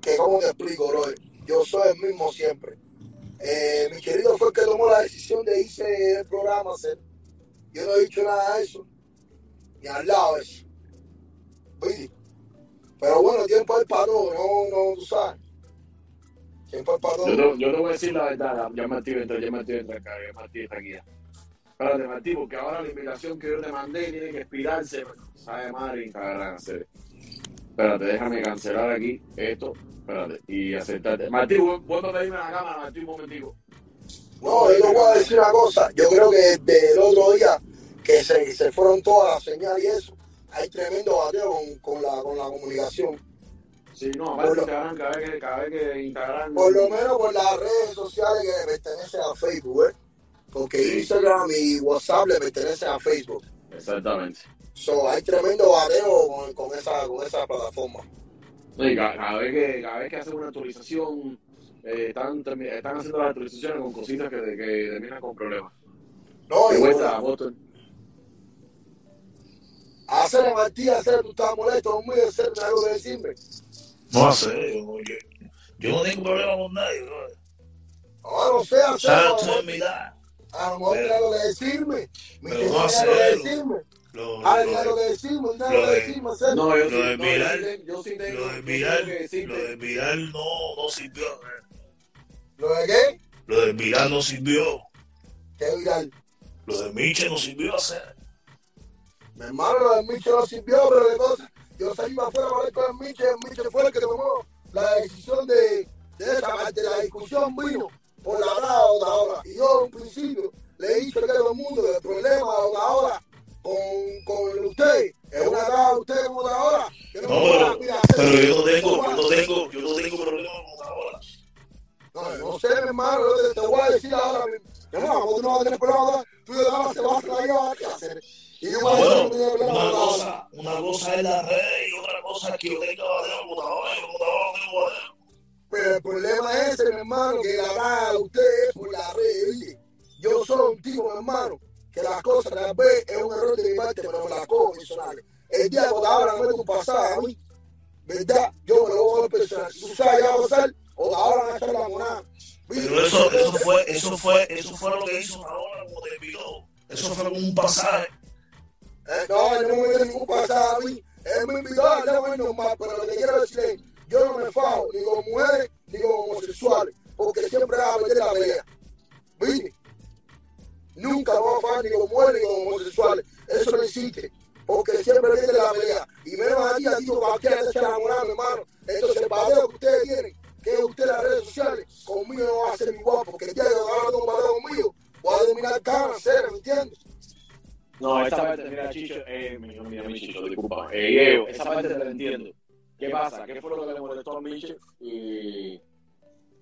que como te explico, bro, yo soy el mismo siempre. Eh, mi querido fue el que tomó la decisión de irse el programa hacer. Yo no he dicho nada de eso, ni al lado de eso. Oye, pero bueno, tiempo para todo, no, no, tú sabes. Tiempo para todo. Yo, no, yo voy a decir la verdad, ya Martí entra, ya Martí entra acá, ya Martí está aquí. Espérate, Martí, porque ahora la invitación que yo te mandé tiene que expirarse. Sabe madre Instagram hacer. Espérate, déjame cancelar aquí esto. Espérate, y aceptarte. Martí, vuelve a pedirme la cámara, Martí, un momentico. No, yo te voy a decir una cosa. Yo creo que desde el otro día que se, se fueron todas las señales y eso, hay tremendo bateo con, con, la, con la comunicación. Sí, no, aparte Instagram, cada vez que, cada vez que Instagram... Por lo menos por las redes sociales que pertenecen a Facebook, ¿eh? Porque Instagram y WhatsApp le pertenecen a Facebook. Exactamente. So, hay tremendo bateo con, con, esa, con esa plataforma. Sí, cada, cada, vez que, cada vez que hacen una actualización, eh, están, están haciendo las actualizaciones con cositas que, que terminan con problemas. No, y vuelta, Hacer Martí, hacer, tú estás molesto conmigo, hacer algo que decirme. No sé, yo, yo, yo, no tengo problema con nadie. No, no, no sé, hacer. A lo mejor algo que decirme. Mi pero no algo que decirme. Lo, ah, lo, algo que nada que decirme, hacer. No, yo lo de no, yo sí tengo, lo de que decirte. lo de mirar no, no sirvió. ¿Lo de qué? Lo de mirar no sirvió. ¿Qué viral? Lo de Miche no sirvió hacer. Mi hermano, lo de Miche no sirvió, pero de cosas. Yo salí para afuera para ver con el Miche, el Miche fue el que tomó la decisión de, de esa de la discusión vino por la grada de ahora. Y yo en principio le he dicho a todo el mundo que el problema de ahora con, con usted es una grada de usted ahora. No, no, pero, yo no tengo, yo no tengo, yo no tengo problema con ahora. No, no sé, hermano, te, te voy a decir ahora, mi hermano, tú no vas a tener problema, tú de ahora te vas a traer a qué hacer. Y yo bueno, una cosa, una cosa es la red y otra cosa es que yo tenga bateo computadora y computadora no tengo. Pero el problema es mi hermano, que la grada de usted es por la red. Yo soy un tipo, hermano, que las cosas tal vez es un error de mi parte, pero me las cojo personales. El día que ahora me un pasado a mí, ¿verdad? Yo me lo voy a personal. Tú sabes qué va a pasar, o ahora van a la monada. Pero eso, eso fue, eso fue, eso fue lo que hizo ahora como te envió. Eso fue un pasaje. Eh, no, él no me mete ningún pasado a mí. Él me invitó a darle normal, pero lo que quiero decir es, yo no me fajo ni con mujeres ni con homosexuales, porque siempre va a meter la pelea. ¿Viste? Nunca voy a fajar ni con mujeres ni con homosexuales. Eso no existe. Porque siempre viene la pelea. Y menos aquí, aquí, cualquiera se echa enamorado, hermano. Entonces, el bateo que ustedes tienen, que es usted en las redes sociales, conmigo no va a ser igual, porque el día que tengo un bateo conmigo, voy a terminar ganas, ¿me entiendes? No, esa parte, mira, Chicho, eh, mira, mira, mi Chicho, disculpa. Eh, Diego, esa parte te la entiendo. ¿Qué pasa? ¿Qué fue lo que le molestó a Miche? Y,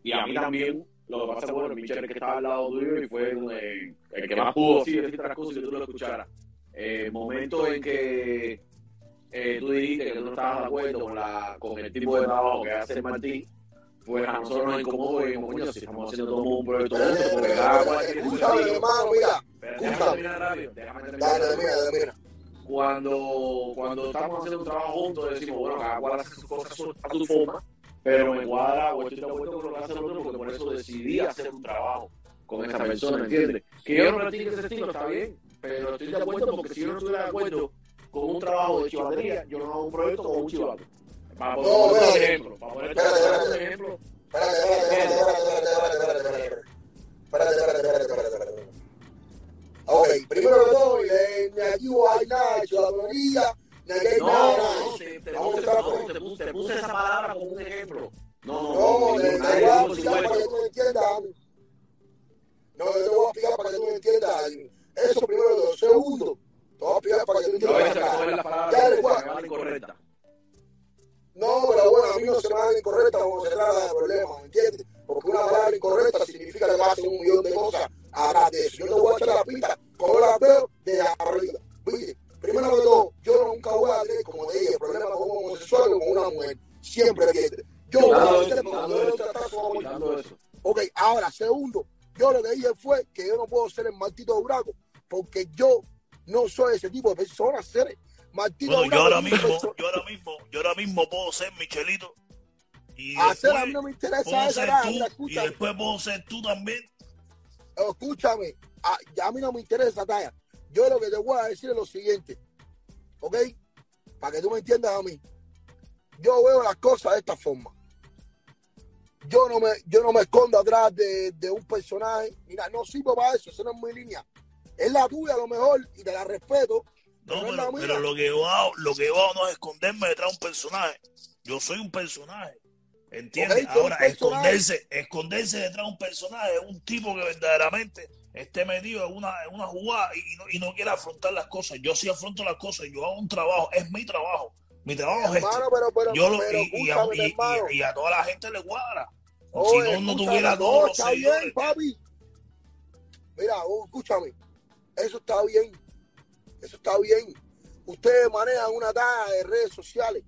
y a mí también. Lo que pasa es que, bueno, el que estaba al lado tuyo y fue eh, el que más pudo sí, decir otras cosas y que tú lo escucharas. Eh, el momento en que eh, tú dijiste que tú no estabas de acuerdo con, la, con el tipo de trabajo que hace Martín, pues a nosotros nos incomodó y dijimos, coño, si estamos haciendo todo un proyecto juntos, porque cada cual tiene estilo. hermano, mira. Pero déjame terminar rápido, déjame terminar Dale. Cuando, cuando estamos haciendo un trabajo juntos, decimos, bueno, cada cual hace sus cosas a su forma, pero me cuadra o estoy de acuerdo con lo que hace el otro, porque por eso decidí hacer un trabajo con esa persona, ¿entiendes? Que yo no practique ese estilo, está bien, pero estoy de acuerdo porque si yo no estuviera de acuerdo con un trabajo de chivatería, yo no hago un proyecto con un chivato. Para poner No, un ejemplo, para poner Espérate, espérate. un ejemplo. Espérate, espérate, espérate, espérate, espérate, espérate, espérate. Ok, primero que todo, ni aquí hay nada de No, no, no, te, puse, no, esa palabra como un ejemplo. No, no, No, no, te, voy a explicar para que tú entiendas. No, yo te voy a explicar para que tú entiendas. Eso primero. Segundo, te voy a explicar para que tú entiendas. Ya, van incorrectas. No, pero bueno, a mí no se me haga incorrecta como se trata de problema, ¿me entiendes? Porque una palabra incorrecta significa que pasan un millón de cosas atrás de eso. Yo te voy a echar la pista como yo la veo de arriba. ¿Viste? Primero que todo, yo nunca voy a tener, como te dije, problemas con un homosexual o con una mujer. Siempre, ¿entiendes? Yo voy a eso, yo. Ok, ahora, segundo, yo lo que dije fue que yo no puedo ser el Martito Duraco, porque yo no soy ese tipo de persona, ser Martito Bueno, yo Duraco ahora es una mismo, persona- yo ahora mismo, yo ahora mismo puedo ser Michelito Y Hacer después a mí no me interesa puedo esa tú, Mira, y después puedo ser tú también. escúchame. A, a mí no me interesa esa talla. Yo lo que te voy a decir es lo siguiente. ¿Ok? Para que tú me entiendas a mí. Yo veo las cosas de esta forma. Yo no me, yo no me escondo atrás de, de un personaje. Mira, no sirvo para eso. Eso no es mi línea. Es la tuya a lo mejor y te la respeto. No, Pero lo que yo hago, lo que yo hago no es esconderme detrás de un personaje. Yo soy un personaje. ¿Entiendes? Ahora, esconderse, esconderse detrás de un personaje es un tipo que verdaderamente esté metido en una, en una jugada y, no, y no quiere afrontar las cosas. Yo sí afronto las cosas, yo hago un trabajo, es mi trabajo. Mi trabajo es este. Hermano, pero, pero, Yo lo, pero y, y a, y- toda la gente le cuadra. Oye, si no, no tuviera no, todos los está seguidores. bien, papi. Mira, oh, escúchame. Eso está bien. Eso está bien. Ustedes manejan una talla de redes sociales.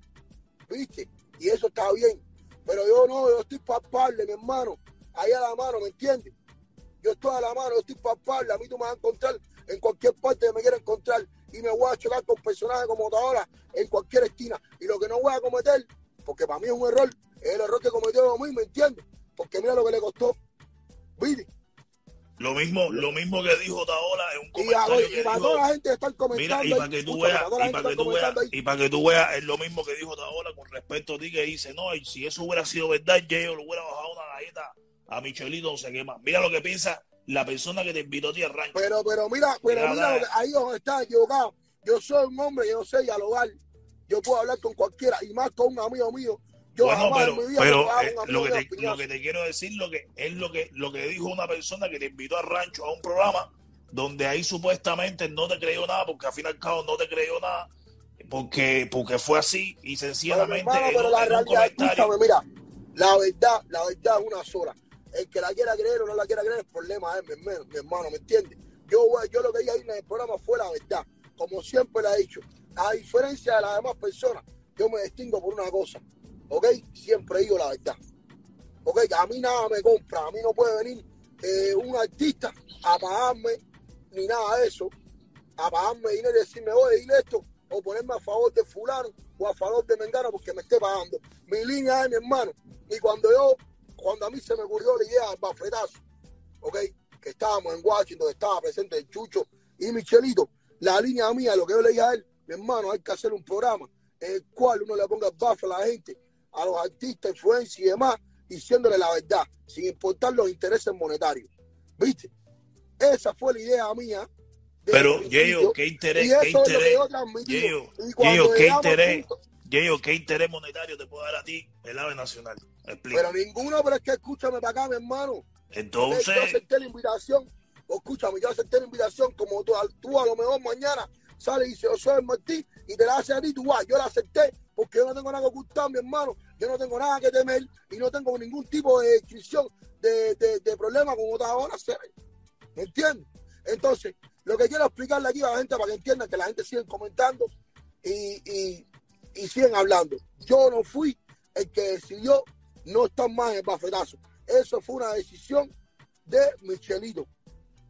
¿Viste? Y eso está bien. Pero yo no, yo estoy palpable, mi hermano. Ahí a la mano, ¿me entiendes? Yo estoy a la mano, yo estoy palpable. A mí tú me vas a encontrar en cualquier parte que me quiera encontrar. Y me voy a chocar con personajes como ahora en cualquier esquina. Y lo que no voy a cometer, porque para mí es un error, es el error que cometió lo mismo, ¿me entiendes? Porque mira lo que le costó. ¿Viste? Lo mismo, lo mismo que dijo Taola en un comentario y para toda la gente que están Mira, comentando. y para que tú veas, y para que tú veas, comentando y para que tú veas, es lo mismo que dijo Taola con respecto a ti, que dice, no, si eso hubiera sido verdad, yo le hubiera bajado una galleta a Michelito, no sé qué más. Mira lo que piensa la persona que te invitó a ti al rancho. Pero, pero mira, pero Mira, mira, lo que- ahí está equivocado. Yo soy un hombre, yo no sé dialogar. Yo puedo hablar con cualquiera, y más con un amigo mío. Yo bueno, pero, en mi vida pero eh, lo, que te, lo que te quiero decir lo que es lo que lo que dijo una persona que te invitó al rancho a un programa donde ahí supuestamente no te creyó nada, porque al fin y al cabo no te creyó nada, porque, porque fue así y Pero, sencillamente hermano, en pero la realidad, escúchame, mira, la verdad, la verdad es una sola. El que la quiera creer o no la quiera creer, el problema es mi, hermano, mi hermano, ¿me entiendes? Yo, yo lo que dije ahí en el programa fue la verdad, como siempre la he dicho. A diferencia de las demás personas, yo me distingo por una cosa, ¿ok? Siempre digo la verdad. ¿Ok? A mí nada me compra, a mí no puede venir eh, un artista a pagarme ni nada de eso, a pagarme dinero y decirme, oye, dile esto, o ponerme a favor de fulano o a favor de Mengano porque me esté pagando. Mi línea es mi hermano. Y cuando yo, cuando a mí se me ocurrió la idea del bafletazo, ¿ok? Que estábamos en Washington, estaba presente el Chucho y Michelito, la línea mía, lo que yo le dije a él, mi hermano, hay que hacer un programa en el cual uno le ponga el a la gente, a los artistas, influencers y demás, diciéndole la verdad, sin importar los intereses monetarios. ¿Viste? Esa fue la idea mía. Pero. Yeyo, ¿qué interés, qué interés. Yeyo, qué interés, punto- Yeyo, qué interés monetario te puede dar a ti el AVE Nacional? Explica. Pero ninguno, pero es que escúchame para acá, mi hermano. Ok, Yo Entonces, acepté la invitación. O escúchame, yo acepté la invitación. Como tú, tú a lo mejor mañana sales y dices, yo soy el Martí y te la hace a ti, tú vas. Yo la acepté porque yo no tengo nada que ocultar, mi hermano. Yo no tengo nada que temer y no tengo ningún tipo de descripción de, de, de problema con otras horas. ¿Me entiendes? Entonces, lo que quiero explicarle aquí a la gente para que entiendan que la gente sigue comentando y, y, y siguen hablando. Yo no fui el que decidió no estar más en el bafetazo. Eso fue una decisión de Michelito,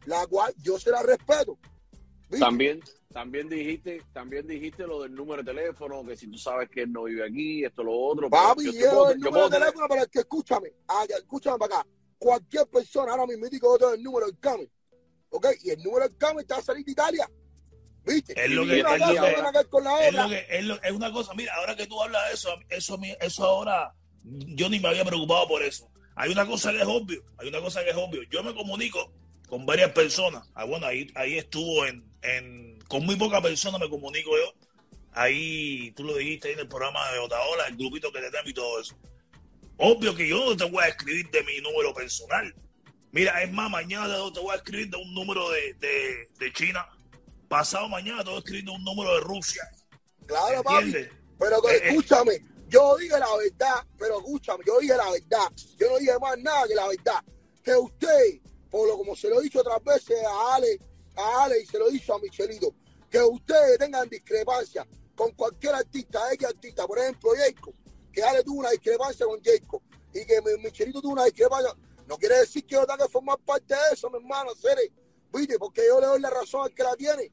la cual yo se la respeto. ¿Viste? También, también dijiste, también dijiste lo del número de teléfono, que si tú sabes que él no vive aquí, esto, lo otro. pero Papi, yo llevo puedo- el yo número de teléfono para el que escúchame. Ah, escúchame para acá. Cualquier persona ahora mismo digo yo tengo el número del CAME. ¿Ok? Y el número del CAME está a salir de Italia. ¿Viste? Es lo que- es es una cosa, mira, ahora que tú hablas de eso, eso, eso ahora, yo ni me había preocupado por eso. Hay una cosa que es obvio, hay una cosa que es obvio. Yo me comunico con varias personas. Ah, bueno, ahí, ahí estuvo en, en, con muy pocas personas me comunico yo. Ahí, tú lo dijiste ahí en el programa de Otaola, el grupito que te tengo y todo eso. Obvio que yo no te voy a escribir de mi número personal. Mira, es más, mañana te voy a escribir de un número de, de, de China. Pasado mañana escribir de un número de Rusia. Claro, papi. ¿Entiendes? Pero que, Eh, eh. escúchame, yo dije la verdad, pero escúchame, yo dije la verdad. Yo no dije más nada que la verdad. Que usted, por lo como se lo he dicho otras veces a Ale, a Ale y se lo he dicho a Michelito, que ustedes tengan discrepancia con cualquier artista, X artista, por ejemplo, Jacob, que Ale tuvo una discrepancia con Jacob y que mi- Michelito tuvo una discrepancia, no quiere decir que yo tenga que formar parte de eso, mi hermano, Cere, ¿viste? Porque yo le doy la razón al que la tiene.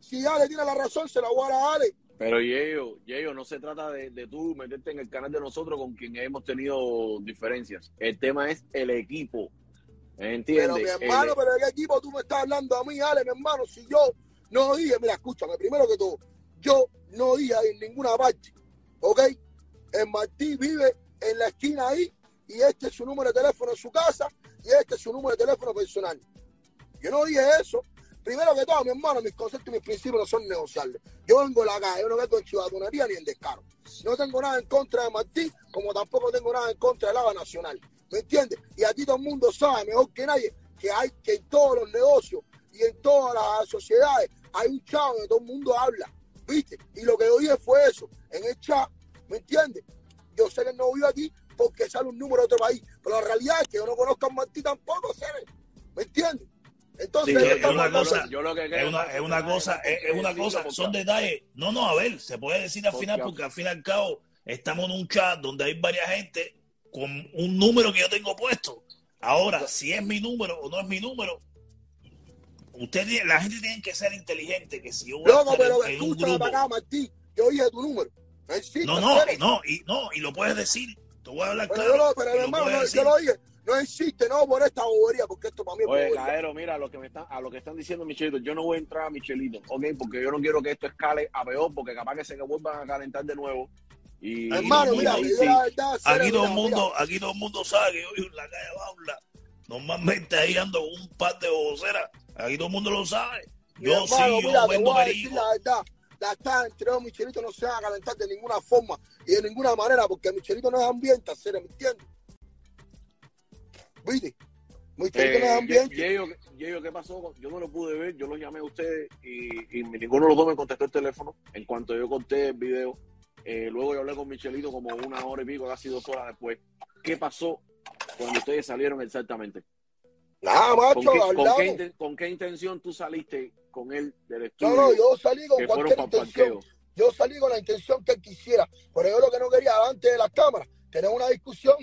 Si Ale tiene la razón, se la voy a dar a Ale. Pero Yeyo, Yeyo, no se trata de, de tú meterte en el canal de nosotros con quien hemos tenido diferencias. El tema es el equipo. ¿Entiendes? Pero mi hermano, El- pero ¿de qué equipo tú me estás hablando a mí, Ale, mi hermano? Si yo no dije, mira, escúchame, primero que todo, yo no dije en ninguna parte, ¿ok? El Martí vive en la esquina ahí y este es su número de teléfono en su casa y este es su número de teléfono personal. Yo no dije eso. Primero que todo, mi hermano, mis conceptos y mis principios no son negociables. Yo vengo de la calle, yo no vengo en chivatonería ni en descaro. No tengo nada en contra de Martí, como tampoco tengo nada en contra del ABA Nacional. ¿Me entiendes? Y aquí todo el mundo sabe, mejor que nadie, que hay que en todos los negocios y en todas las sociedades hay un chavo donde todo el mundo habla. ¿Viste? Y lo que yo dije fue eso, en el chat, ¿me entiendes? Yo sé que no vive aquí porque sale un número de otro país, pero la realidad es que yo no conozco a Martí tampoco, ¿sabes? ¿Me entiendes? Entonces, Sí, es una cosa- yo lo que Es una, es una cosa, es, es una cosa, son detalles. No, no, a ver, se puede decir al Porque- final, porque al fin y al cabo estamos en un chat donde hay varias gente con un número que yo tengo puesto. Ahora, si es mi número o no es mi número, usted, la gente tiene que ser inteligente, que si yo voy a Loco, estar pero en, en un grupo, para acá, Martí. Yo dije tu número. No existe, no, no, y no, y lo puedes decir, te voy a hablar Pero, claro. yo no, pero lo hermano, yo lo dije. No existe, no por esta bobería, porque esto para mí es Oye. Caero, mira, a lo que me están, a lo que están diciendo Michelito, yo no voy a entrar a Michelito, ¿ok? Porque yo no quiero que esto escale a peor, porque capaz que se que vuelvan a calentar de nuevo. Y, Hermano, y- mira, y- yo sí. la verdad, Aquí todo el mira, mundo, aquí todo el mundo sabe que yo vivo en la calle Baula. Normalmente ahí ando con un par de voceras. Aquí todo el mundo lo sabe. Yo hermano, sí, yo mira, te vendo voy a decir la verdad. La está entre dos Michelito no se van a calentar de ninguna forma y de ninguna manera, porque Michelito no es ambiente, ¿me entiendes? ¿Viste? No es Eh, ambiente. Ye- Yeyo, Yeyo, ¿qué pasó? Yo no lo pude ver, yo los llamé a ustedes y, y ninguno de los dos me contestó el teléfono. En cuanto yo conté el video, eh, luego yo hablé con Michelito como una hora y pico, casi dos horas después. ¿Qué pasó cuando ustedes salieron exactamente? Nada, ¿Con macho, qué, con qué con qué intención tú saliste con él del No, estudio? no, yo salí con cualquier intención. Yo salí con la intención que él quisiera, pero yo lo que no quería delante de las cámaras, tener una discusión.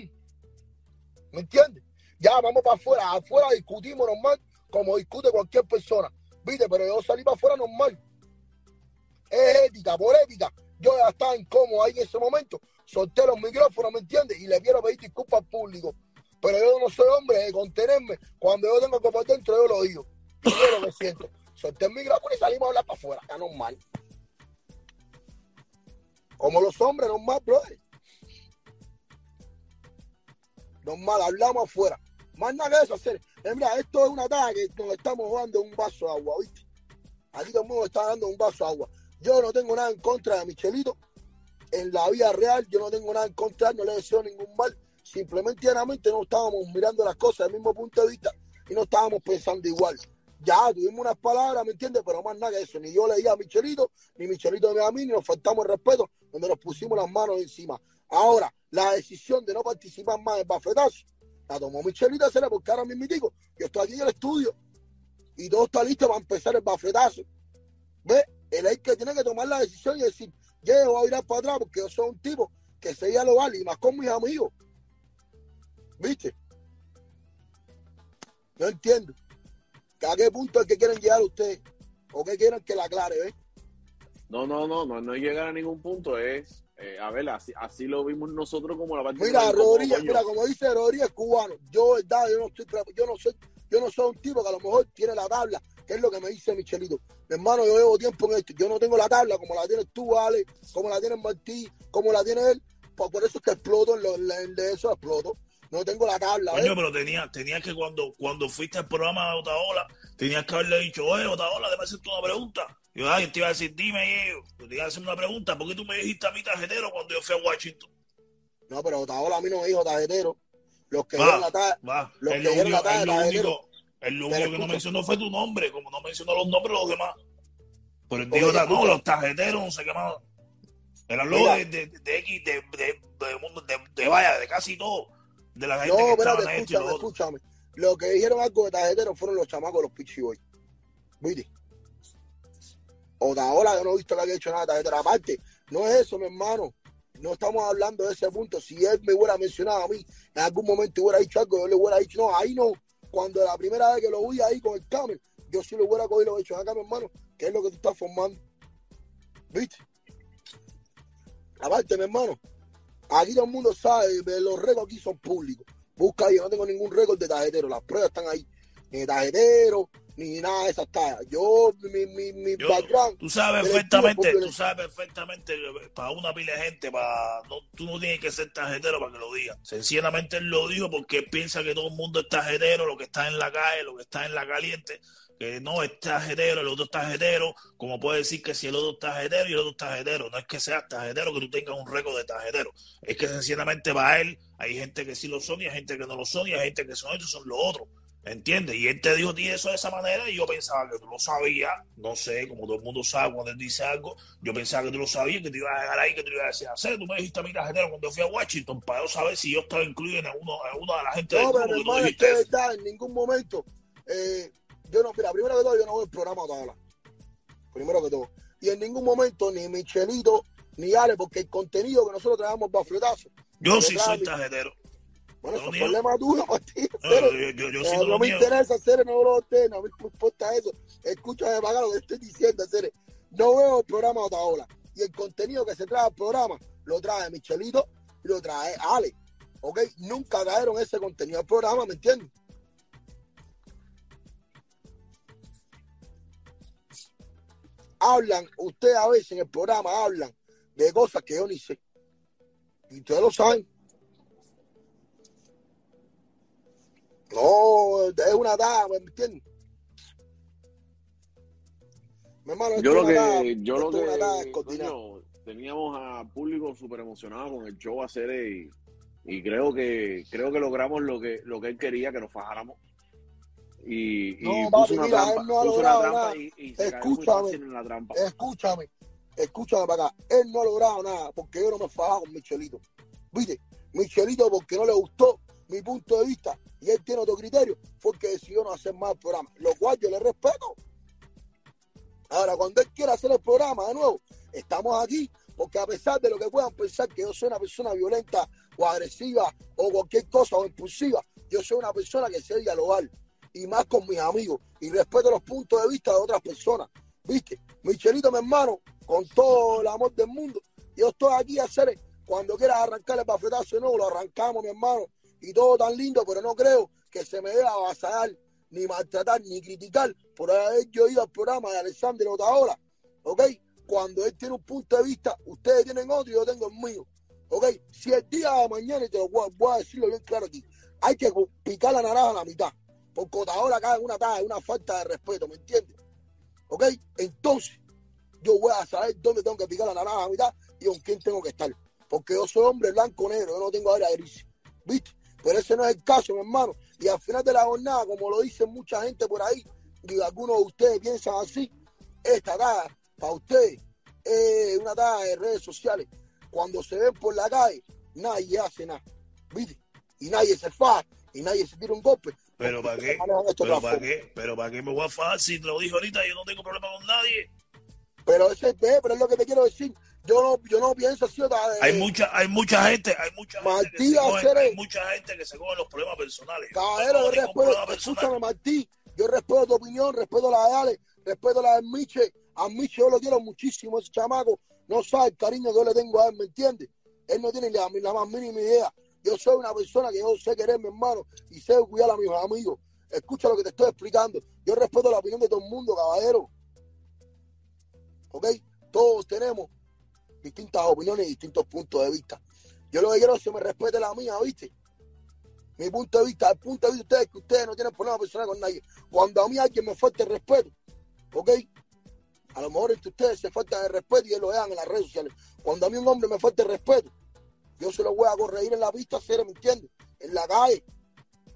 ¿Me entiendes? Ya vamos para afuera, afuera discutimos normal, como discute cualquier persona. ¿Viste? Pero yo salí para afuera normal. Es ética, por ética. Yo ya estaba incómodo ahí en ese momento. Solté los micrófonos, ¿me entiendes? Y le quiero pedir disculpas al público. Pero yo no soy hombre de contenerme. Cuando yo tengo que por dentro, yo lo digo. Yo lo que siento. Solté el micrófono y salimos a hablar para afuera. Ya normal. Como los hombres, normal, brother. Normal, hablamos afuera. Más nada que eso hacer. Eh, mira, esto es una taza que nos estamos jugando un vaso de agua, ¿viste? Aquí todo el mundo está dando un vaso de agua. Yo no tengo nada en contra de Michelito. En la vida real, yo no tengo nada en contra, no le deseo ningún mal. Simplemente, llanamente, no estábamos mirando las cosas del mismo punto de vista y no estábamos pensando igual. Ya tuvimos unas palabras, ¿me entiendes? Pero más nada que eso. Ni yo le di a Michelito, ni Michelito me a mí, ni nos faltamos el respeto, donde nos pusimos las manos encima. Ahora, la decisión de no participar más en Bafetazo, la tomó Michelito, será porque ahora mismo yo estoy aquí en el estudio y todo está listo para empezar el bafetazo. ¿Ves? Él es el que tiene que tomar la decisión y decir, yo voy a virar para atrás porque yo soy un tipo que se ya lo vale, y más con mis amigos. ¿Viste? No entiendo. ¿A qué punto es que quieren llegar ustedes? ¿O qué quieren que la aclare, ves? No, no, no, no, no llegar a ningún punto, es, eh, a ver, así, así lo vimos nosotros como la parte Mira, de como, Rodríguez, coño, mira, como dice Rodríguez, cubano. Yo, verdad, yo no estoy, yo no soy, yo no soy un tipo que a lo mejor tiene la tabla, que es lo que me dice Michelito. Mi hermano, yo llevo tiempo en esto. Yo no tengo la tabla como la tienes tú, Ale, como la tiene Martí, como la tiene él. Pues por eso es que exploto, en lo- en de eso exploto. No tengo la tabla. Coño, pero tenías tenía que cuando, cuando fuiste al programa de Otaola, tenías que haberle dicho, oye, Otaola, déjame hacerte una pregunta. Yo, ay, te iba a decir, dime, yo, te iba a hacer una pregunta, ¿por qué tú me dijiste a mí tarjetero cuando yo fui a Washington? No, pero Otaola a mí no me dijo tarjetero. Los que dieron la Va, Los es que dieron único, la es lo tabla, único, que no mencionó fue tu nombre, como no mencionó los nombres de los demás. Pero él dijo, no, los tarjeteros, no sé qué más. Habló Mira. de, de, de, X, de, de, de, vaya, de casi todo. De la gente No, que estaba en esto y lo escúchame, escúchame. Lo que dijeron algo de tarjetero fueron los chamacos los Pichiboy. ¿Viste? Otaola yo no he visto que haya hecho nada de tarjetero. Aparte, no es eso, mi hermano. No estamos hablando de ese punto. Si él me hubiera mencionado a mí, en algún momento hubiera dicho algo, yo le hubiera dicho, no, ahí no. Cuando la primera vez que lo vi ahí con el camel, yo sí lo hubiera cogido y lo he dicho, acá, mi hermano, ¿qué es lo que tú estás formando? ¿Viste? Aparte, mi hermano, aquí todo el mundo sabe, los récords aquí son públicos. Busca yo no tengo ningún récord de tarjetero, las pruebas están ahí. Ni de tarjetero, ni nada de esas tallas. Yo, mi, mi, mi Yo- background, Tú sabes perfectamente, tú sabes perfectamente, para una pila de gente, para, no, tú no tienes que ser tarjetero para que lo diga. Sencillamente él lo dijo porque piensa que todo el mundo es tarjetero, lo que está en la calle, lo que está en la caliente, que no es tarjetero, el otro es tarjetero, como puede decir que si el otro es tarjetero y el otro es tarjetero, no es que seas tarjetero, que tú tengas un récord de tarjetero, es que sencillamente para él hay gente que sí lo son y hay gente que no lo son y hay gente que son estos son los otros. ¿Entiendes? Y él te dijo a ti eso de esa manera y yo pensaba que tú lo sabías, no sé, como todo el mundo sabe cuando él dice algo, yo pensaba que tú lo sabías, que te ibas a dejar ahí, que te ibas a decir hacer. Tú me dijiste a mi tarjetero cuando fui a Washington para yo saber si yo estaba incluido en uno, en una de la gente No, del pero grupo, mi hermano, es que de verdad, en ningún momento. eh, yo no, mira, primero que todo, yo no veo el programa a tabla. Primero que todo. Y en ningún momento ni Michelito ni Ale, porque el contenido que nosotros traemos va fletazo. Yo Yo sí soy traje- tarjetero. Bueno, No, eso es problema tuyo, Martín. No, Cere. yo, yo, yo Eh, no me niego. interesa, Cere, no lo usted, no me importa eso. Escúchame para lo que estoy diciendo, Cere. No veo el programa a Otaola. Y el contenido que se trae al programa lo trae Michelito y lo trae Ale. ¿Ok? Nunca trajeron ese contenido al programa, ¿me entiendes? Hablan, ustedes a veces en el programa hablan de cosas que yo ni sé. Y ustedes lo saben. No, es una daga, ¿me entiendes? Mi hermano, Yo lo una que, yo lo una que, coño, teníamos a público súper emocionado con el show hacer y, y creo que creo que logramos lo que lo que él quería que nos fajáramos y, y No, puso papi, una mira, trampa, no puso una trampa nada. y, y se Escúchame. en la trampa. Escúchame, escúchame para acá. Él no ha logrado nada porque yo no me fajaba con Michelito. ¿Viste? Michelito porque no le gustó mi punto de vista y él tiene otro criterio, fue que decidió no hacer más el programa, lo cual yo le respeto. Ahora, cuando él quiera hacer el programa de nuevo, estamos aquí porque a pesar de lo que puedan pensar que yo soy una persona violenta o agresiva o cualquier cosa o impulsiva, yo soy una persona que sé dialogar y más con mis amigos y respeto los puntos de vista de otras personas. ¿Viste? Michelito, mi hermano, con todo el amor del mundo, yo estoy aquí a hacer cuando quieras arrancar el bafetazo de nuevo, lo arrancamos, mi hermano, y todo tan lindo, pero no creo que se me deba avasallar, ni maltratar, ni criticar por haber yo ido al programa de Alexander Otaola, ¿ok? Cuando él tiene un punto de vista, ustedes tienen otro y yo tengo el mío, ¿ok? Si el día de mañana, y te lo voy voy a decirlo bien claro aquí, hay que picar la naranja a la mitad, porque Otaola cae en una taja, una falta de respeto, ¿me entiendes? ¿Ok? Entonces, yo voy a saber dónde tengo que picar la naranja a la mitad y con quién tengo que estar. Porque yo soy hombre blanco negro, yo no tengo área gris. ¿Viste? Pero ese no es el caso, mi hermano. Y al final de la jornada, como lo dicen mucha gente por ahí, y algunos de ustedes piensan así, esta taga, para ustedes, es una taga de redes sociales. Cuando se ven por la calle, nadie hace nada. ¿Viste? Y nadie se faja, y nadie se tira un golpe. Pero ¿para qué? Pero ¿para qué? Pero ¿para qué me voy a fajar si te lo dije ahorita? Yo no tengo problema con nadie. Pero ese es, pero es lo que te quiero decir. Yo no, yo no pienso así. otra- Hay mucha, hay mucha gente, hay mucha gente que Martí se coge, Aceres. hay mucha gente que se coge los problemas personales. Yo no Caballero, yo respeto, escúchame, Martí, yo respeto tu opinión, respeto la de Ale, respeto la de Miche. A Miche yo lo quiero muchísimo, ese chamaco. No sabe el cariño que yo le tengo a él, ¿me entiendes? Él no tiene la, la más mínima idea. Yo soy una persona que yo sé querer, mi hermano, y sé cuidar a mis amigos. Escucha lo que te estoy explicando. Yo respeto la opinión de todo el mundo, caballero. ¿Ok? Todos tenemos distintas opiniones y distintos puntos de vista. Yo lo que quiero es que me respete la mía, ¿viste? Mi punto de vista, el punto de vista de ustedes es que ustedes no tienen problema personal con nadie. Cuando a mí alguien me falta el respeto, ¿ok? A lo mejor entre ustedes se falta el respeto y lo vean en las redes sociales. Cuando a mí un hombre me falta el respeto, yo se lo voy a corregir en la pista, ¿se me entiende? En la calle.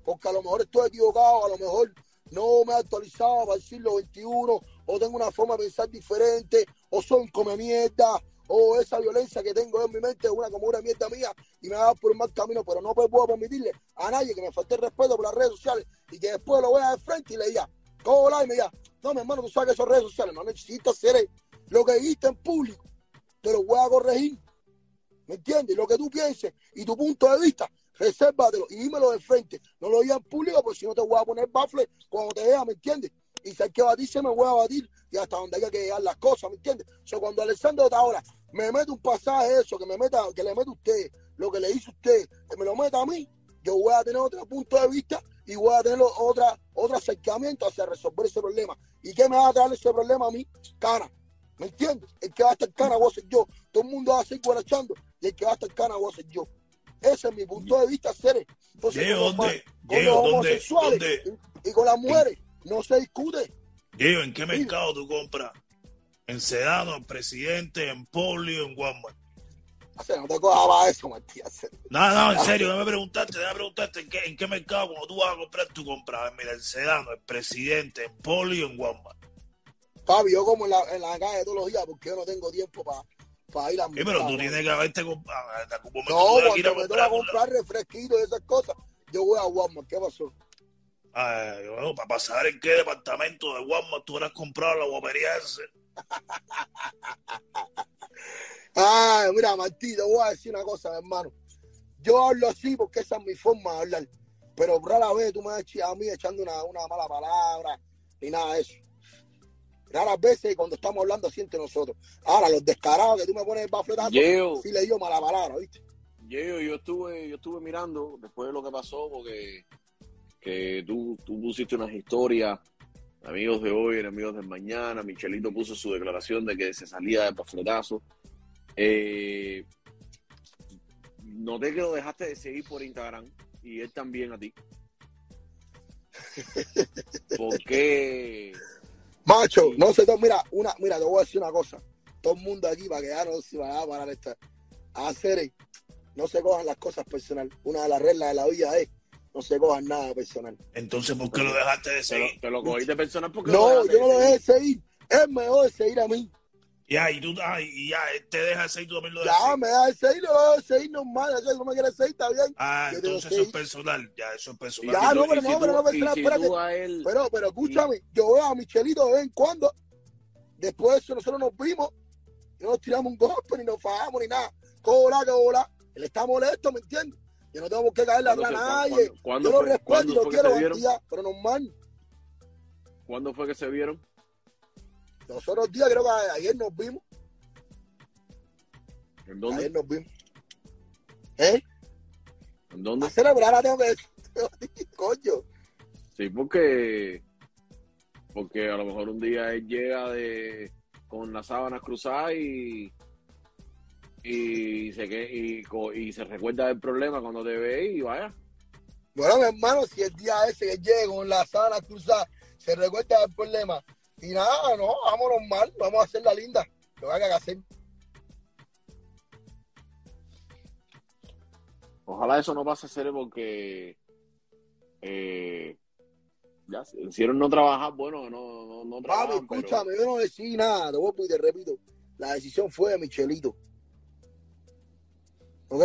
Porque a lo mejor estoy equivocado, a lo mejor no me he actualizado para el siglo XXI, o tengo una forma de pensar diferente, o soy un come mierda, o esa violencia que tengo en mi mente es una como una mierda mía y me va a dar por un mal camino, pero no puedo permitirle a nadie que me falte el respeto por las redes sociales y que después lo vea de frente y le diga, ¿cómo la? Y me diga, no, mi hermano, tú sabes que son redes sociales, no necesitas hacer lo que dijiste en público, te lo voy a corregir. ¿Me entiendes? Lo que tú pienses y tu punto de vista, resérvatelo y dímelo de frente. No lo digas en público, porque si no te voy a poner bafle cuando te vea, ¿me entiendes? Y si hay que batirse, me voy a batir y hasta donde haya que llegar las cosas, ¿me entiendes? O sea, cuando Alessandro Otaola me mete un pasaje eso, que me meta, que le mete usted, lo que le dice usted, que me lo meta a mí, yo voy a tener otro punto de vista y voy a tener otra, otro acercamiento hacia resolver ese problema. ¿Y qué me va a traer ese problema a mí? Cara. ¿Me entiendes? El que va a estar cara voy a ser yo. Todo el mundo va a seguir guarachando y el que va a estar cara voy a ser yo. Ese es mi punto de vista, seres. Entonces, Diego, con los, ¿dónde? con Diego, los homosexuales ¿Dónde? y, y con las mujeres no se discute. Diego, ¿en qué mercado tú compras? En Sedano, en Presidente, en Polio, en Walmart. O sea, no te para eso, Matías. No, no, en serio, déjame preguntarte, déjame preguntarte en qué, en qué mercado cuando tú vas a comprar tú compras. Mira, en Sedano, en Presidente, en Polio, en Walmart. Papi, yo como en la, en la calle todos los días porque yo no tengo tiempo para ir a Sí, pero tú tienes que haberte comprado. No, cuando me toca comprar refresquitos y esas cosas, yo voy a Walmart. ¿Qué pasó? Ay, bueno, para pasar en qué departamento de Walmart tú habrás comprado la guapería ese. Ay, mira, Martí, te voy a decir una cosa, hermano. Yo hablo así porque esa es mi forma de hablar. Pero rara vez tú me has a mí echando una, una mala palabra ni nada de eso. Raras veces cuando estamos hablando así entre nosotros. Ahora, los descarados que tú me pones el bafletazo, sí le dio mala palabra, ¿viste? Yo, yo estuve, yo estuve mirando después de lo que pasó, porque que tú, tú pusiste unas historias, amigos de hoy, enemigos del mañana, Michelito puso su declaración de que se salía de pafletazo. Eh, noté que lo dejaste de seguir por Instagram y él también a ti. ¿Por qué? Macho, no sé, mira, una, mira, te voy a decir una cosa. Todo el mundo aquí, para que ya no se vaya a parar esta. A hacer, no se cojan las cosas personal. Una de las reglas de la vida es no se cojan nada personal. Entonces, ¿por qué lo dejaste de Te seguir? lo, te lo cogiste personal porque No, lo dejaste yo no lo de dejé seguir. de seguir. Es mejor de seguir a mí. Ya, y tú, ah, y ya, él te deja de seguir, tú también lo Ya, dejas de seguir. me da de seguir, lo dejo de seguir normal. Ya que no me quiere seguir, está bien. Ah, yo entonces eso es personal, ya, eso es personal. Ya, no, pero no, pero no, si espérate. él- Pero, pero escúchame, yo veo a Michelito de vez en cuando. Después de eso, nosotros nos vimos. Y no nos tiramos un golpe, ni nos fajamos, ni nada. Cola, que bola. Él está molesto, ¿me entiendes? Yo no tengo que caerle ¿Cuándo atrás a nadie. cuándo- Yo lo respeto y cuándo lo fue que quiero? Bantía, pero normal. ¿Cuándo fue que se vieron? Los otros días, creo que ayer nos vimos. ¿En dónde? Ayer nos vimos. ¿Eh? ¿En dónde? A celebrar, ahora tengo que Coño. Sí, porque porque a lo mejor un día él llega de con las sábanas cruzadas y y se que y, y se recuerda del problema cuando te ve y vaya. Bueno, mi hermano, si el día ese que llegue con la sábana cruzada se recuerda del problema. Y nada, no, vamos normal, vamos a hacer la linda. Lo que que hacer. Ojalá eso no pase a ser porque eh, ya si hicieron no trabajar, bueno, no no, no Papi, trabajan, pero- escúchame, yo no decidí nada, te voy y te repito. La decisión fue de Michelito. ¿Ok?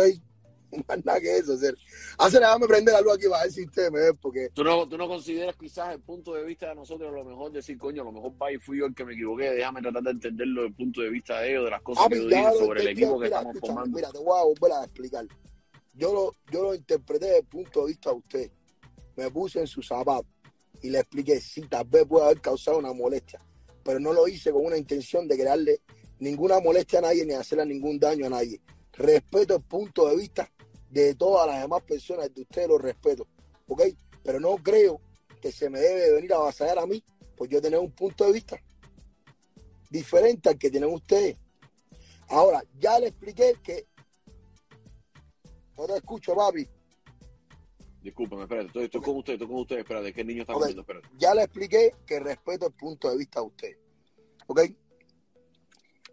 Más nada que eso, hacer. Hacer, déjame prender la luz aquí para ver si ustedes me ven, porque ¿Tú no, tú no consideras quizás el punto de vista de nosotros a lo mejor decir, coño, a lo mejor va y fui yo el que me equivoqué, déjame tratar de entenderlo desde el punto de vista de ellos, de las cosas Papi, que yo dije sobre el equipo que estamos formando. Mira, te voy a volver a explicar. Yo lo, yo lo interpreté desde el punto de vista de usted. Me puse en su zapato y le expliqué, sí, tal vez puede haber causado una molestia, pero no lo hice con una intención de crearle ninguna molestia a nadie ni hacerle ningún daño a nadie. Respeto el punto de vista de todas las demás personas, de ustedes lo respeto, ¿ok? Pero no creo que se me debe venir a avasallar a mí, pues yo tener un punto de vista diferente al que tienen ustedes. Ahora, ya le expliqué que. No te escucho, papi. Discúlpame, espérate, estoy, estoy con usted, estoy con usted, espérate, que el niño está Ok. comiendo, espérate. Ya le expliqué que respeto el punto de vista de usted. ¿Ok?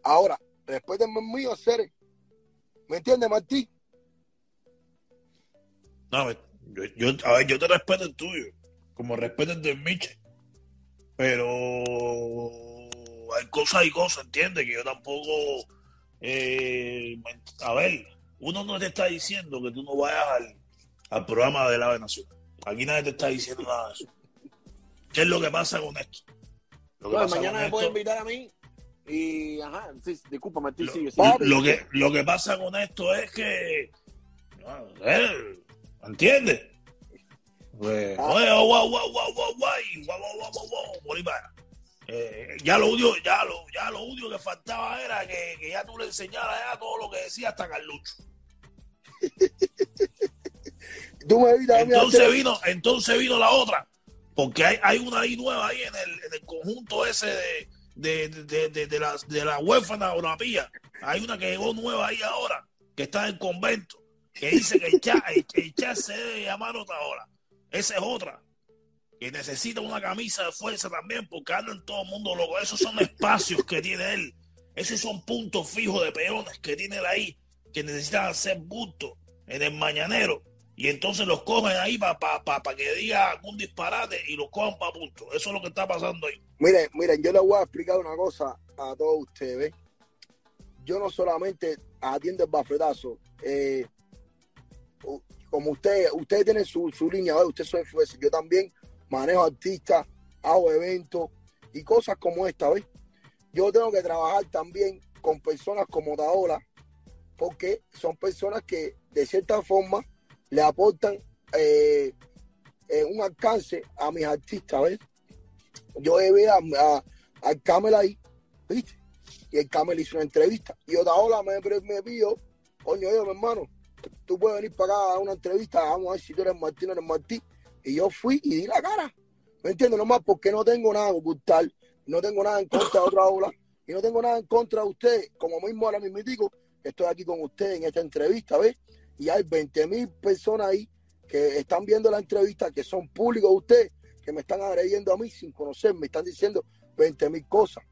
Ahora, respétenme el mío, seres. ¿Me entiendes, Martí? No, yo, yo- a ver, yo te respeto el tuyo, como respeto el del Miche. Pero hay cosas y cosas, ¿entiendes? Que yo tampoco. eh, a ver, uno no te está diciendo que tú no vayas al, al programa de la Ave Nación. Aquí nadie te está diciendo nada de eso. ¿Qué es lo que pasa con esto? Lo que Bueno, pasa mañana con me puede invitar a mí y, ajá, sí, discúlpame, sí, Lo- sigue, sigue. Lo que lo que pasa con esto es que sé, ¿entiendes? Pues, Ah. oye, guau, guau, guau, guau, guau, y guau, guau, guau, guau, para. Eh, ya lo único, ya lo, ya lo único que faltaba era que, que ya tú le enseñaras ya todo lo que decía hasta Carlucho. Tú me mí Entonces vino, entonces vino la otra, porque hay, hay una ahí nueva ahí en el, en el conjunto ese de, de, de, de, de la, de la huérfana. Hay una que llegó nueva ahí ahora, que está en el convento, que dice que el se debe llamar otra hora. Esa es otra. Que necesita una camisa de fuerza también, porque anda en todo el mundo loco. Esos son espacios que tiene él. Esos son puntos fijos de peones que tiene él ahí, que necesitan hacer bulto en el mañanero. Y entonces los cogen ahí para pa, pa, pa que diga algún disparate y los cogen para punto. Eso es lo que está pasando ahí. Miren, miren, yo les voy a explicar una cosa a todos ustedes. Yo no solamente atiendo el bafletazo. eh, como ustedes, ustedes tienen su, su línea, ustedes son influencers. Yo también manejo artistas, hago eventos y cosas como esta, ¿ves? Yo tengo que trabajar también con personas como Daola, porque son personas que de cierta forma le aportan eh, eh, un alcance a mis artistas, ¿ves? yo llevé a, a- al Camel ahí, ¿viste? Y el Camel hizo una entrevista. Y otra ola me, me pidió, coño, yo, mi hermano, tú puedes venir para acá a una entrevista, vamos a ver si tú eres Martín o eres Martín. Y yo fui y di la cara. ¿Me entiendes? Nomás porque no tengo nada que ocultar, no tengo nada en contra de otra ola, y no tengo nada en contra de usted, como mismo ahora mismo digo, estoy aquí con usted en esta entrevista, ¿ves? Y hay 20 mil personas ahí que están viendo la entrevista, que son públicos de usted, que me están agrediendo a mí sin conocerme, me están diciendo 20 mil cosas.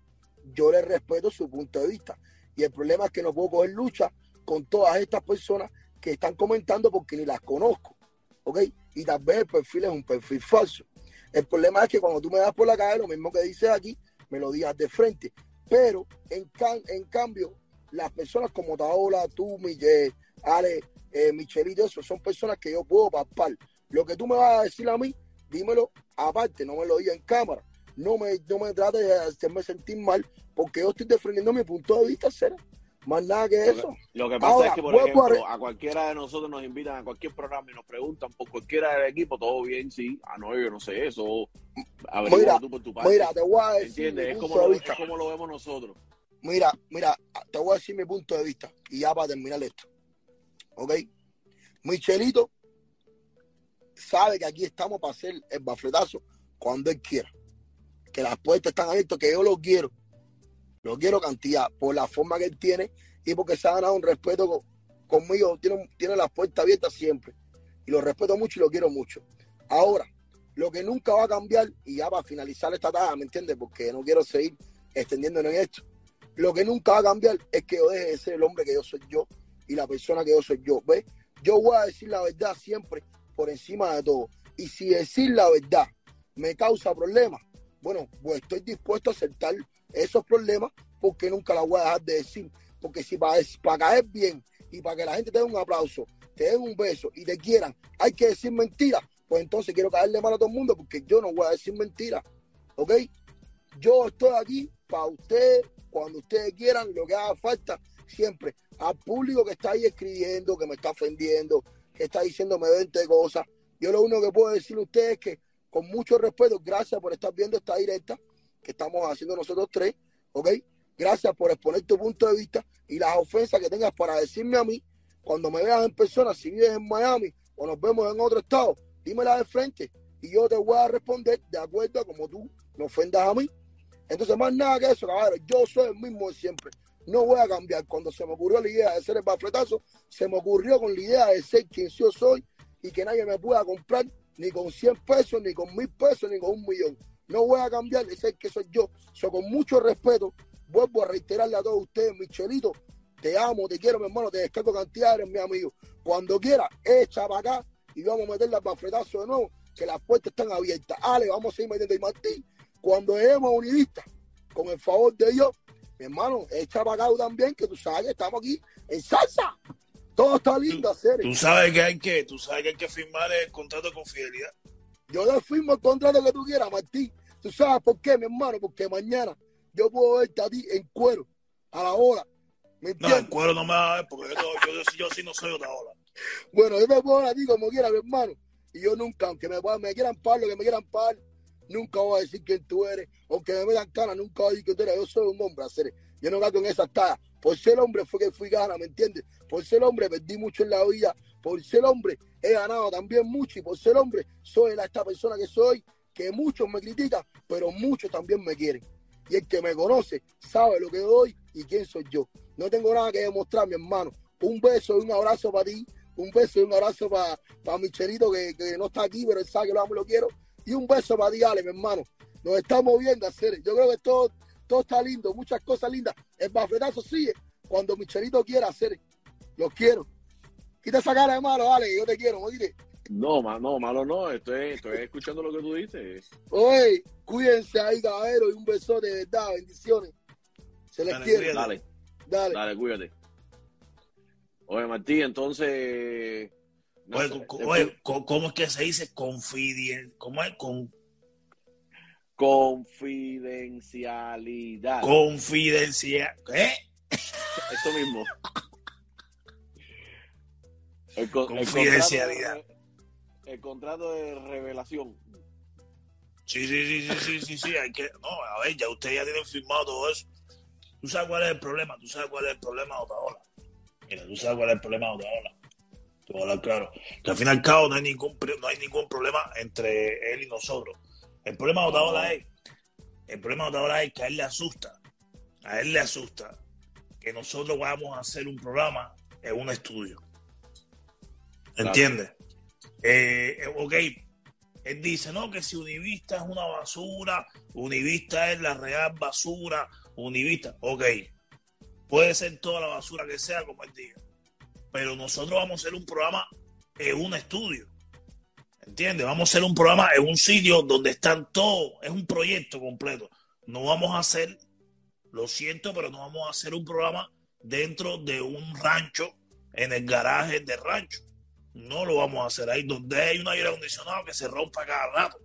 Yo les respeto su punto de vista. Y el problema es que no puedo coger lucha con todas estas personas que están comentando porque ni las conozco. ¿Ok? Y tal vez el perfil es un perfil falso. El problema es que cuando tú me das por la calle, lo mismo que dices aquí, me lo digas de frente. Pero en, can- en cambio, las personas como Taola, tú, Miguel, Ale, eh, Michelito, eso son personas que yo puedo palpar. Lo que tú me vas a decir a mí, dímelo aparte, no me lo digas en cámara. No me, no me trates de hacerme sentir mal porque yo estoy defendiendo mi punto de vista, cero. Más nada que eso. Lo que pasa Ahora, es que, por a ejemplo, a, cualquiera de nosotros nos invitan a cualquier programa y nos preguntan por cualquiera del equipo, todo bien, sí. Ah, no, yo no sé eso. Averigua Mira, tú por tu parte. Mira, te voy a decir ¿Entiendes? mi Es punto como, de lo, vista. es como lo vemos nosotros. Mira, mira, te voy a decir mi punto de vista. Y ya para terminar esto. ¿Ok? Michelito sabe que aquí estamos para hacer el bafletazo cuando él quiera. Que las puertas están abiertas, que yo lo quiero. Lo quiero cantidad por la forma que él tiene y porque se ha ganado un respeto co- conmigo. Tiene, las puertas abiertas siempre. Y lo respeto mucho y lo quiero mucho. Ahora, lo que nunca va a cambiar, y ya para finalizar esta tarde, ¿me entiendes? Porque no quiero seguir extendiéndonos en esto. Lo que nunca va a cambiar es que yo deje de ser el hombre que yo soy yo y la persona que yo soy yo. ¿Ves? Yo voy a decir la verdad siempre por encima de todo. Y si decir la verdad me causa problemas, bueno, pues estoy dispuesto a aceptar esos problemas porque nunca la voy a dejar de decir. Porque si para, para caer bien y para que la gente te dé un aplauso, te den un beso y te quieran, hay que decir mentiras, pues entonces quiero caerle mal a todo el mundo porque yo no voy a decir mentiras. ¿Ok? Yo estoy aquí para ustedes, cuando ustedes quieran, lo que haga falta, siempre. Al público que está ahí escribiendo, que me está ofendiendo, que está diciéndome 20 cosas. Yo lo único que puedo decirle a ustedes es que, con mucho respeto, gracias por estar viendo esta directa que estamos haciendo nosotros tres, ¿ok? Gracias por exponer tu punto de vista y las ofensas que tengas para decirme a mí, cuando me veas en persona, si vives en Miami o nos vemos en otro estado, dímela de frente y yo te voy a responder de acuerdo a como tú me ofendas a mí. Entonces, más nada que eso, caballero, yo soy el mismo de siempre. No voy a cambiar. Cuando se me ocurrió la idea de ser el bafletazo, se me ocurrió con la idea de ser quien yo soy y que nadie me pueda comprar ni con 100 pesos, ni con mil pesos, ni con un millón. No voy a cambiar de ser que soy yo. So, con mucho respeto, vuelvo a reiterarle a todos ustedes, Michelito, te amo, te quiero, mi hermano, te descargo cantidad, eres mi amigo. Cuando quiera, echa para acá y vamos a meterle al bafletazo de nuevo, que las puertas están abiertas. Ale, vamos a seguir metiendo y Martín. Cuando lleguemos a Univista, con el favor de Dios, mi hermano, echa para también, que tú sabes que estamos aquí en salsa. Todo está lindo, hacer. Tú sabes que hay que, tú sabes que hay que firmar el contrato de confidelidad. Yo le firmo el contrato que tú quieras, Martín. ¿Tú sabes por qué, mi hermano? Porque mañana yo puedo verte a ti en cuero, a la hora. ¿Me No, entiendes? cuero no me va a ver porque yo, yo, yo, yo sí no soy otra ola. Bueno, yo me puedo ver a ti como quiera, mi hermano. Y yo nunca, aunque me quieran pagar lo que me quieran pagar, nunca voy a decir quién tú eres, aunque me metan cana, nunca voy a decir quién tú eres, yo soy un hombre, hacer. Yo no gato en esa tallas. Por ser hombre fue que fui gana, ¿me entiendes? Por ser hombre perdí mucho en la vida, por ser hombre he ganado también mucho y por ser hombre soy la, esta persona que soy, que muchos me critican, pero muchos también me quieren. Y el que me conoce sabe lo que doy y quién soy yo. No tengo nada que demostrar, mi hermano. Un beso y un abrazo para ti. Un beso y un abrazo para, para Michelito, que, que no está aquí, pero sabe que lo amo y lo quiero. Y un beso para ti, Ale, mi hermano. Nos estamos viendo, hacer. Yo creo que todo, todo está lindo, muchas cosas lindas. El bafetazo sigue cuando Michelito quiera hacer. Los quiero. Quita esa cara de malo, Ale, que yo te quiero, oíste. No, ma- no, malo no, estoy, estoy escuchando lo que tú dices. Oye, cuídense ahí, caballero, y un besote de verdad, bendiciones. Se les Dale, quiere. cuídate. Dale, Dale. dale, cuídate. Oye, Martí, entonces... no Oye, sé, co- te- oye, co- ¿cómo es que se dice confidien? ¿Cómo es? Con, Confidencialidad. confidencia. ¿Qué? Esto mismo. El, co- el Confidencialidad. contrato de- el contrato de revelación. Sí, sí, sí, sí, sí, sí, sí, hay que, no, a ver, ya ustedes ya tienen firmado todo eso. ¿Tú sabes cuál es el problema? ¿Tú sabes cuál es el problema de Otaola? Mira, tú sabes cuál es el problema de Otaola. Te voy a hablar claro. Que al fin y al cabo no hay ningún, no hay ningún problema entre él y nosotros. El problema de Otaola es, el problema de Otaola es que a él le asusta, a él le asusta que nosotros vamos a hacer un programa en un estudio. ¿Entiendes? Eh, eh, ok, él dice, no, que si Univista es una basura, Univista es la real basura, Univista, ok, puede ser toda la basura que sea como él diga, pero nosotros vamos a hacer un programa en un estudio, ¿entiendes? Vamos a hacer un programa en un sitio donde están todos, es un proyecto completo, no vamos a hacer, lo siento, pero no vamos a hacer un programa dentro de un rancho, en el garaje del rancho. No lo vamos a hacer ahí donde hay un aire acondicionado que se rompa cada rato.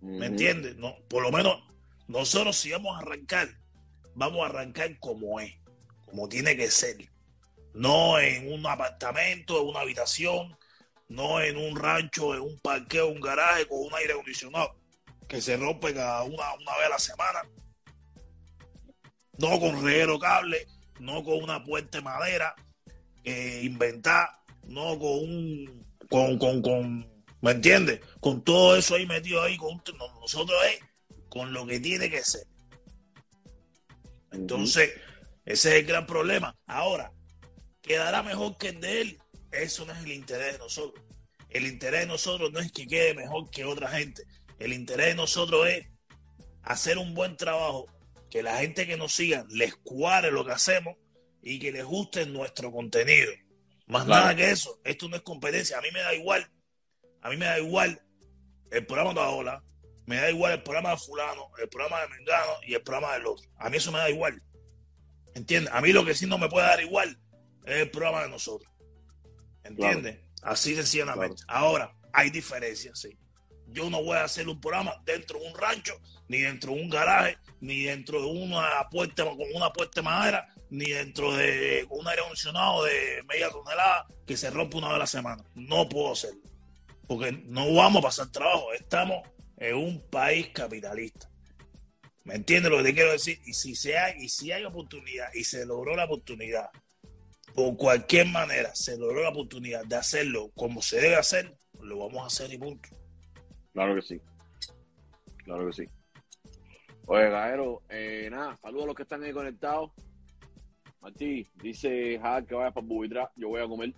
¿Me entiendes? No, por lo menos nosotros si vamos a arrancar, vamos a arrancar como es, como tiene que ser. No en un apartamento, en una habitación, no en un rancho, en un parqueo, un garaje con un aire acondicionado que se rompe cada una, una vez a la semana. No con reguero cable, no con una puerta de madera eh, inventar, no con un, con, con, con, ¿me entiendes? Con todo eso ahí metido ahí, con, no, nosotros es con lo que tiene que ser. Entonces, ese es el gran problema. Ahora, ¿quedará mejor que el de él? Eso no es el interés de nosotros. El interés de nosotros no es que quede mejor que otra gente. El interés de nosotros es hacer un buen trabajo, que la gente que nos siga les cuadre lo que hacemos y que les guste nuestro contenido. Más Claro. nada que eso. Esto no es competencia. A mí me da igual. A mí me da igual el programa de Ola, me da igual el programa de fulano, el programa de Mengano y el programa del otro. A mí eso me da igual. ¿Entiendes? A mí lo que sí no me puede dar igual es el programa de nosotros. ¿Entiendes? Así sencillamente. Ahora, hay diferencias, sí. Yo no voy a hacer un programa dentro de un rancho, ni dentro de un garaje, ni dentro de una puerta con una puerta de madera, ni dentro de un aire acondicionado de media tonelada que se rompe una vez a la semana. No puedo hacerlo. Porque no vamos a pasar trabajo. Estamos en un país capitalista. ¿Me entiendes lo que te quiero decir? Y si, se hay, y si hay oportunidad y se logró la oportunidad, por cualquier manera se logró la oportunidad de hacerlo como se debe hacer, lo vamos a hacer y punto. Claro que sí. Claro que sí. Oye, Gaero, eh, nada, saludos a los que están ahí conectados. Martí, dice Jad que vaya para Bubitra, yo voy a comer.